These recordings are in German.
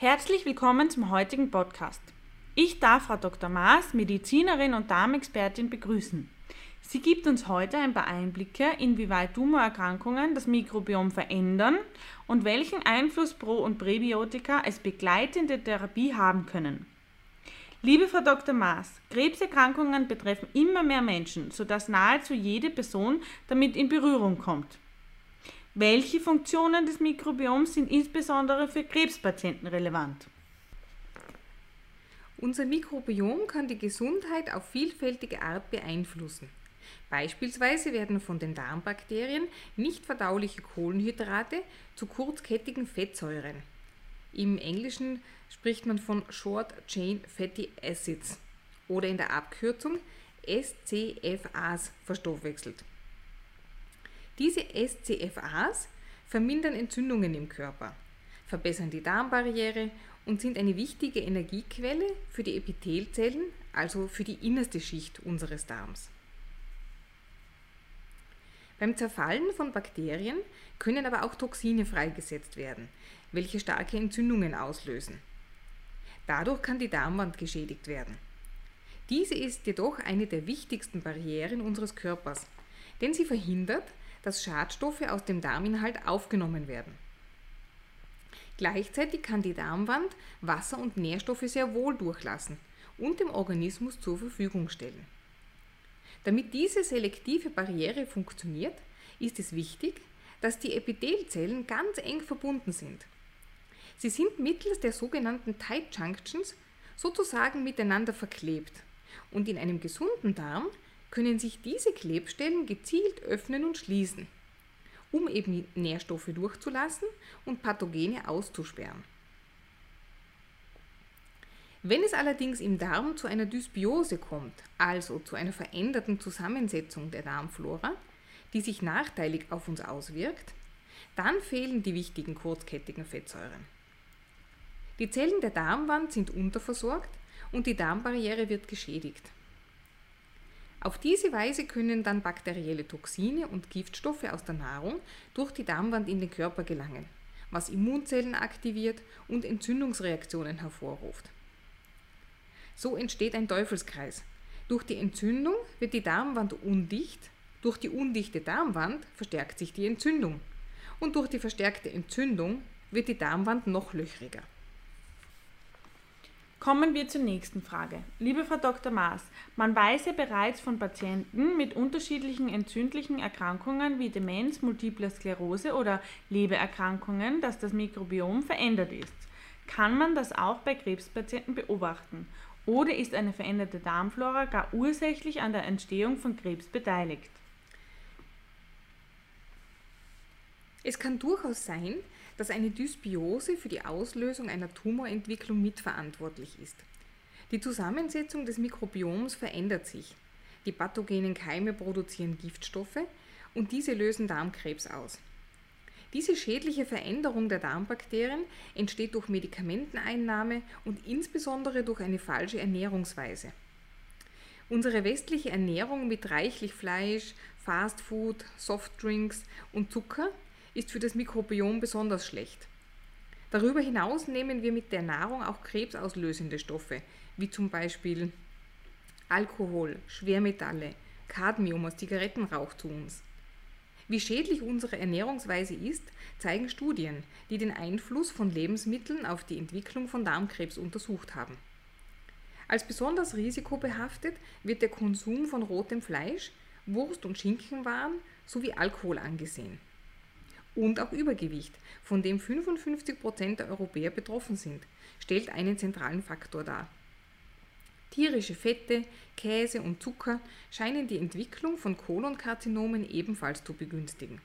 Herzlich willkommen zum heutigen Podcast. Ich darf Frau Dr. Maas, Medizinerin und Darmexpertin, begrüßen. Sie gibt uns heute ein paar Einblicke, inwieweit Tumorerkrankungen das Mikrobiom verändern und welchen Einfluss Pro- und Präbiotika als begleitende Therapie haben können. Liebe Frau Dr. Maas, Krebserkrankungen betreffen immer mehr Menschen, sodass nahezu jede Person damit in Berührung kommt. Welche Funktionen des Mikrobioms sind insbesondere für Krebspatienten relevant? Unser Mikrobiom kann die Gesundheit auf vielfältige Art beeinflussen. Beispielsweise werden von den Darmbakterien nicht verdauliche Kohlenhydrate zu kurzkettigen Fettsäuren. Im Englischen spricht man von Short Chain Fatty Acids oder in der Abkürzung SCFAs verstoffwechselt. Diese SCFAs vermindern Entzündungen im Körper, verbessern die Darmbarriere und sind eine wichtige Energiequelle für die Epithelzellen, also für die innerste Schicht unseres Darms. Beim Zerfallen von Bakterien können aber auch Toxine freigesetzt werden, welche starke Entzündungen auslösen. Dadurch kann die Darmwand geschädigt werden. Diese ist jedoch eine der wichtigsten Barrieren unseres Körpers, denn sie verhindert, dass Schadstoffe aus dem Darminhalt aufgenommen werden. Gleichzeitig kann die Darmwand Wasser und Nährstoffe sehr wohl durchlassen und dem Organismus zur Verfügung stellen. Damit diese selektive Barriere funktioniert, ist es wichtig, dass die Epithelzellen ganz eng verbunden sind. Sie sind mittels der sogenannten Tight Junctions sozusagen miteinander verklebt und in einem gesunden Darm können sich diese Klebstellen gezielt öffnen und schließen, um eben Nährstoffe durchzulassen und Pathogene auszusperren. Wenn es allerdings im Darm zu einer Dysbiose kommt, also zu einer veränderten Zusammensetzung der Darmflora, die sich nachteilig auf uns auswirkt, dann fehlen die wichtigen kurzkettigen Fettsäuren. Die Zellen der Darmwand sind unterversorgt und die Darmbarriere wird geschädigt. Auf diese Weise können dann bakterielle Toxine und Giftstoffe aus der Nahrung durch die Darmwand in den Körper gelangen, was Immunzellen aktiviert und Entzündungsreaktionen hervorruft. So entsteht ein Teufelskreis. Durch die Entzündung wird die Darmwand undicht, durch die undichte Darmwand verstärkt sich die Entzündung und durch die verstärkte Entzündung wird die Darmwand noch löchriger. Kommen wir zur nächsten Frage. Liebe Frau Dr. Maas, man weiß ja bereits von Patienten mit unterschiedlichen entzündlichen Erkrankungen wie Demenz, Multiple Sklerose oder Lebererkrankungen, dass das Mikrobiom verändert ist. Kann man das auch bei Krebspatienten beobachten? Oder ist eine veränderte Darmflora gar ursächlich an der Entstehung von Krebs beteiligt? Es kann durchaus sein, dass eine Dysbiose für die Auslösung einer Tumorentwicklung mitverantwortlich ist. Die Zusammensetzung des Mikrobioms verändert sich. Die pathogenen Keime produzieren Giftstoffe und diese lösen Darmkrebs aus. Diese schädliche Veränderung der Darmbakterien entsteht durch Medikamenteneinnahme und insbesondere durch eine falsche Ernährungsweise. Unsere westliche Ernährung mit reichlich Fleisch, Fastfood, Softdrinks und Zucker ist für das Mikrobiom besonders schlecht. Darüber hinaus nehmen wir mit der Nahrung auch krebsauslösende Stoffe, wie zum Beispiel Alkohol, Schwermetalle, Cadmium aus Zigarettenrauch zu uns. Wie schädlich unsere Ernährungsweise ist, zeigen Studien, die den Einfluss von Lebensmitteln auf die Entwicklung von Darmkrebs untersucht haben. Als besonders risikobehaftet wird der Konsum von rotem Fleisch, Wurst- und Schinkenwaren sowie Alkohol angesehen und auch Übergewicht, von dem 55 Prozent der Europäer betroffen sind, stellt einen zentralen Faktor dar. Tierische Fette, Käse und Zucker scheinen die Entwicklung von Kolonkarzinomen ebenfalls zu begünstigen.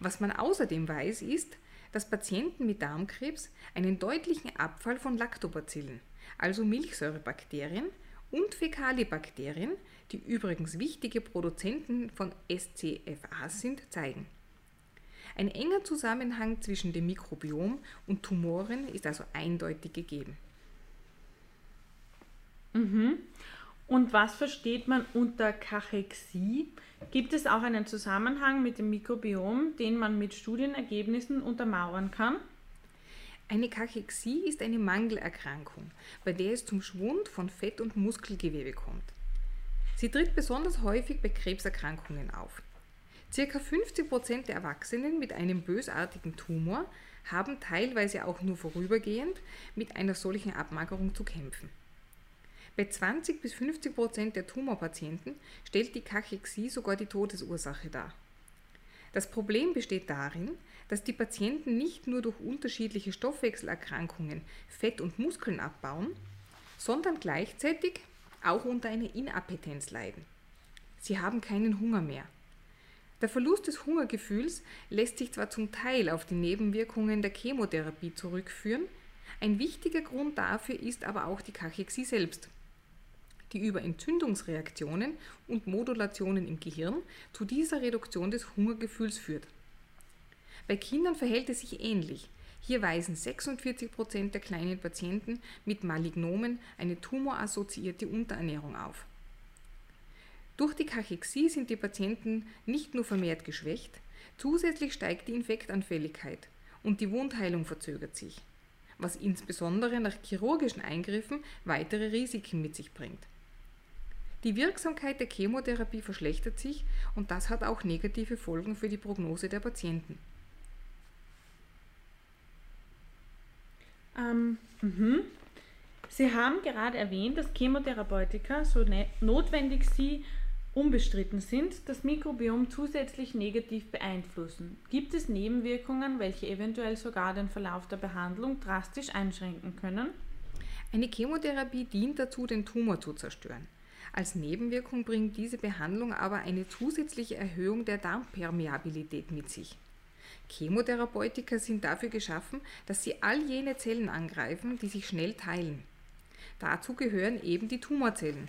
Was man außerdem weiß, ist, dass Patienten mit Darmkrebs einen deutlichen Abfall von Lactobacillen, also Milchsäurebakterien, und Fäkalibakterien, die übrigens wichtige Produzenten von SCFAs sind, zeigen. Ein enger Zusammenhang zwischen dem Mikrobiom und Tumoren ist also eindeutig gegeben. Mhm. Und was versteht man unter Kachexie? Gibt es auch einen Zusammenhang mit dem Mikrobiom, den man mit Studienergebnissen untermauern kann? Eine Kachexie ist eine Mangelerkrankung, bei der es zum Schwund von Fett- und Muskelgewebe kommt. Sie tritt besonders häufig bei Krebserkrankungen auf. Circa 50% der Erwachsenen mit einem bösartigen Tumor haben teilweise auch nur vorübergehend mit einer solchen Abmagerung zu kämpfen. Bei 20 bis 50 Prozent der Tumorpatienten stellt die Kachexie sogar die Todesursache dar. Das Problem besteht darin, dass die Patienten nicht nur durch unterschiedliche Stoffwechselerkrankungen Fett und Muskeln abbauen, sondern gleichzeitig auch unter einer Inappetenz leiden. Sie haben keinen Hunger mehr. Der Verlust des Hungergefühls lässt sich zwar zum Teil auf die Nebenwirkungen der Chemotherapie zurückführen, ein wichtiger Grund dafür ist aber auch die Kachexie selbst, die über Entzündungsreaktionen und Modulationen im Gehirn zu dieser Reduktion des Hungergefühls führt. Bei Kindern verhält es sich ähnlich. Hier weisen 46% der kleinen Patienten mit Malignomen eine tumorassoziierte Unterernährung auf. Durch die Kachexie sind die Patienten nicht nur vermehrt geschwächt, zusätzlich steigt die Infektanfälligkeit und die Wundheilung verzögert sich, was insbesondere nach chirurgischen Eingriffen weitere Risiken mit sich bringt. Die Wirksamkeit der Chemotherapie verschlechtert sich und das hat auch negative Folgen für die Prognose der Patienten. Ähm, mhm. Sie haben gerade erwähnt, dass Chemotherapeutika, so ne notwendig sie unbestritten sind, das Mikrobiom zusätzlich negativ beeinflussen. Gibt es Nebenwirkungen, welche eventuell sogar den Verlauf der Behandlung drastisch einschränken können? Eine Chemotherapie dient dazu, den Tumor zu zerstören. Als Nebenwirkung bringt diese Behandlung aber eine zusätzliche Erhöhung der Darmpermeabilität mit sich. Chemotherapeutika sind dafür geschaffen, dass sie all jene Zellen angreifen, die sich schnell teilen. Dazu gehören eben die Tumorzellen,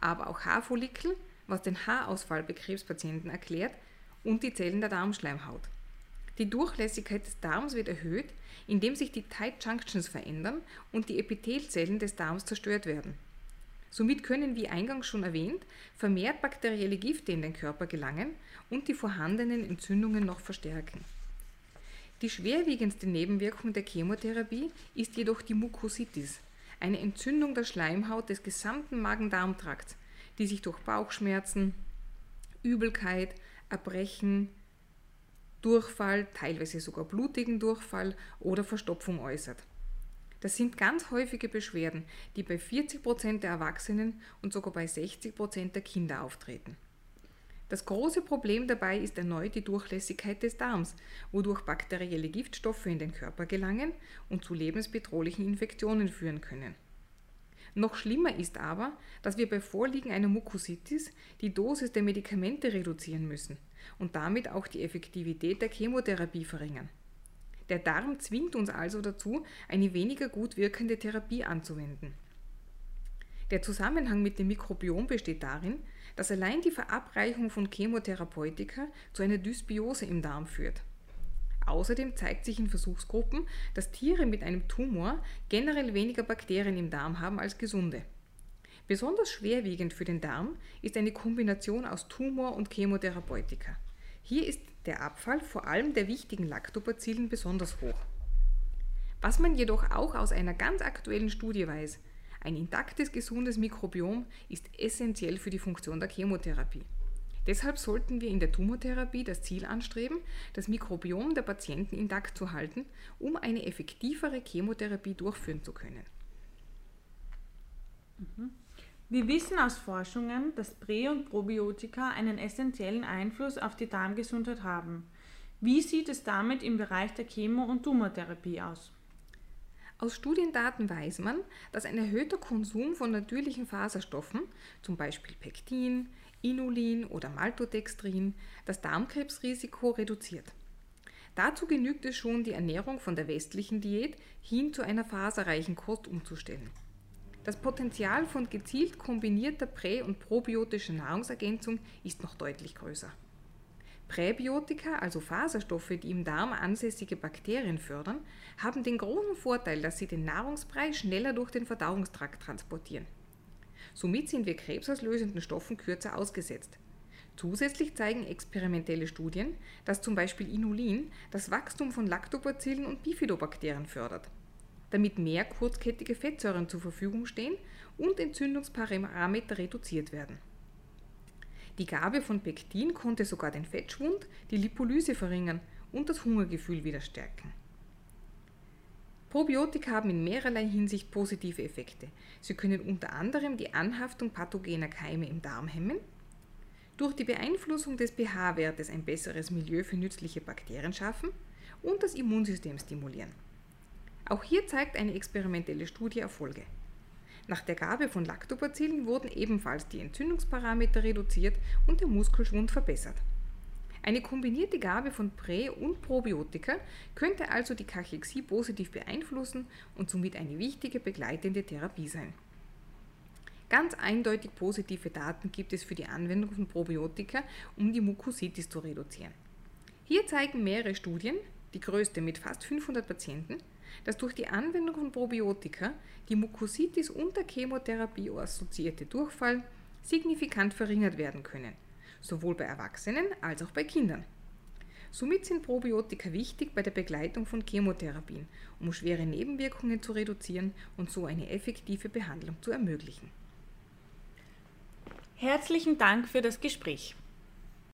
aber auch Haarfollikel, was den Haarausfall bei Krebspatienten erklärt, und die Zellen der Darmschleimhaut. Die Durchlässigkeit des Darms wird erhöht, indem sich die Tight Junctions verändern und die Epithelzellen des Darms zerstört werden. Somit können, wie eingangs schon erwähnt, vermehrt bakterielle Gifte in den Körper gelangen und die vorhandenen Entzündungen noch verstärken. Die schwerwiegendste Nebenwirkung der Chemotherapie ist jedoch die Mukositis, eine Entzündung der Schleimhaut des gesamten Magen-Darm-Trakts, die sich durch Bauchschmerzen, Übelkeit, Erbrechen, Durchfall, teilweise sogar blutigen Durchfall oder Verstopfung äußert. Das sind ganz häufige Beschwerden, die bei 40% der Erwachsenen und sogar bei 60% der Kinder auftreten. Das große Problem dabei ist erneut die Durchlässigkeit des Darms, wodurch bakterielle Giftstoffe in den Körper gelangen und zu lebensbedrohlichen Infektionen führen können. Noch schlimmer ist aber, dass wir bei Vorliegen einer Mukositis die Dosis der Medikamente reduzieren müssen und damit auch die Effektivität der Chemotherapie verringern. Der Darm zwingt uns also dazu, eine weniger gut wirkende Therapie anzuwenden. Der Zusammenhang mit dem Mikrobiom besteht darin, dass allein die Verabreichung von Chemotherapeutika zu einer Dysbiose im Darm führt. Außerdem zeigt sich in Versuchsgruppen, dass Tiere mit einem Tumor generell weniger Bakterien im Darm haben als gesunde. Besonders schwerwiegend für den Darm ist eine Kombination aus Tumor und Chemotherapeutika. Hier ist der Abfall vor allem der wichtigen Lactobacillen besonders hoch. Was man jedoch auch aus einer ganz aktuellen Studie weiß, ein intaktes, gesundes Mikrobiom ist essentiell für die Funktion der Chemotherapie. Deshalb sollten wir in der Tumortherapie das Ziel anstreben, das Mikrobiom der Patienten intakt zu halten, um eine effektivere Chemotherapie durchführen zu können. Mhm. Wir wissen aus Forschungen, dass Prä- und Probiotika einen essentiellen Einfluss auf die Darmgesundheit haben. Wie sieht es damit im Bereich der Chemo- und Tumortherapie aus? Aus Studiendaten weiß man, dass ein erhöhter Konsum von natürlichen Faserstoffen, zum Beispiel Pektin, Inulin oder Maltodextrin, das Darmkrebsrisiko reduziert. Dazu genügt es schon, die Ernährung von der westlichen Diät hin zu einer faserreichen Kost umzustellen. Das Potenzial von gezielt kombinierter prä- und probiotischer Nahrungsergänzung ist noch deutlich größer. Präbiotika, also Faserstoffe, die im Darm ansässige Bakterien fördern, haben den großen Vorteil, dass sie den Nahrungsbrei schneller durch den Verdauungstrakt transportieren. Somit sind wir krebsauslösenden Stoffen kürzer ausgesetzt. Zusätzlich zeigen experimentelle Studien, dass zum Beispiel Inulin das Wachstum von Lactobacillen und Bifidobakterien fördert. damit mehr kurzkettige Fettsäuren zur Verfügung stehen und Entzündungsparameter reduziert werden. Die Gabe von Pektin konnte sogar den Fettschwund, die Lipolyse verringern und das Hungergefühl wieder stärken. Probiotika haben in mehrerlei Hinsicht positive Effekte. Sie können unter anderem die Anhaftung pathogener Keime im Darm hemmen, durch die Beeinflussung des pH-Wertes ein besseres Milieu für nützliche Bakterien schaffen und das Immunsystem stimulieren. Auch hier zeigt eine experimentelle Studie Erfolge. Nach der Gabe von Lactobacillen wurden ebenfalls die Entzündungsparameter reduziert und der Muskelschwund verbessert. Eine kombinierte Gabe von Prä- und Probiotika könnte also die Kachexie positiv beeinflussen und somit eine wichtige begleitende Therapie sein. Ganz eindeutig positive Daten gibt es für die Anwendung von Probiotika, um die Mukositis zu reduzieren. Hier zeigen mehrere Studien, die größte mit fast 500 Patienten, dass durch die Anwendung von Probiotika die Mukositis und der Chemotherapie assoziierte Durchfall signifikant verringert werden können, sowohl bei Erwachsenen als auch bei Kindern. Somit sind Probiotika wichtig bei der Begleitung von Chemotherapien, um schwere Nebenwirkungen zu reduzieren und so eine effektive Behandlung zu ermöglichen. Herzlichen Dank für das Gespräch.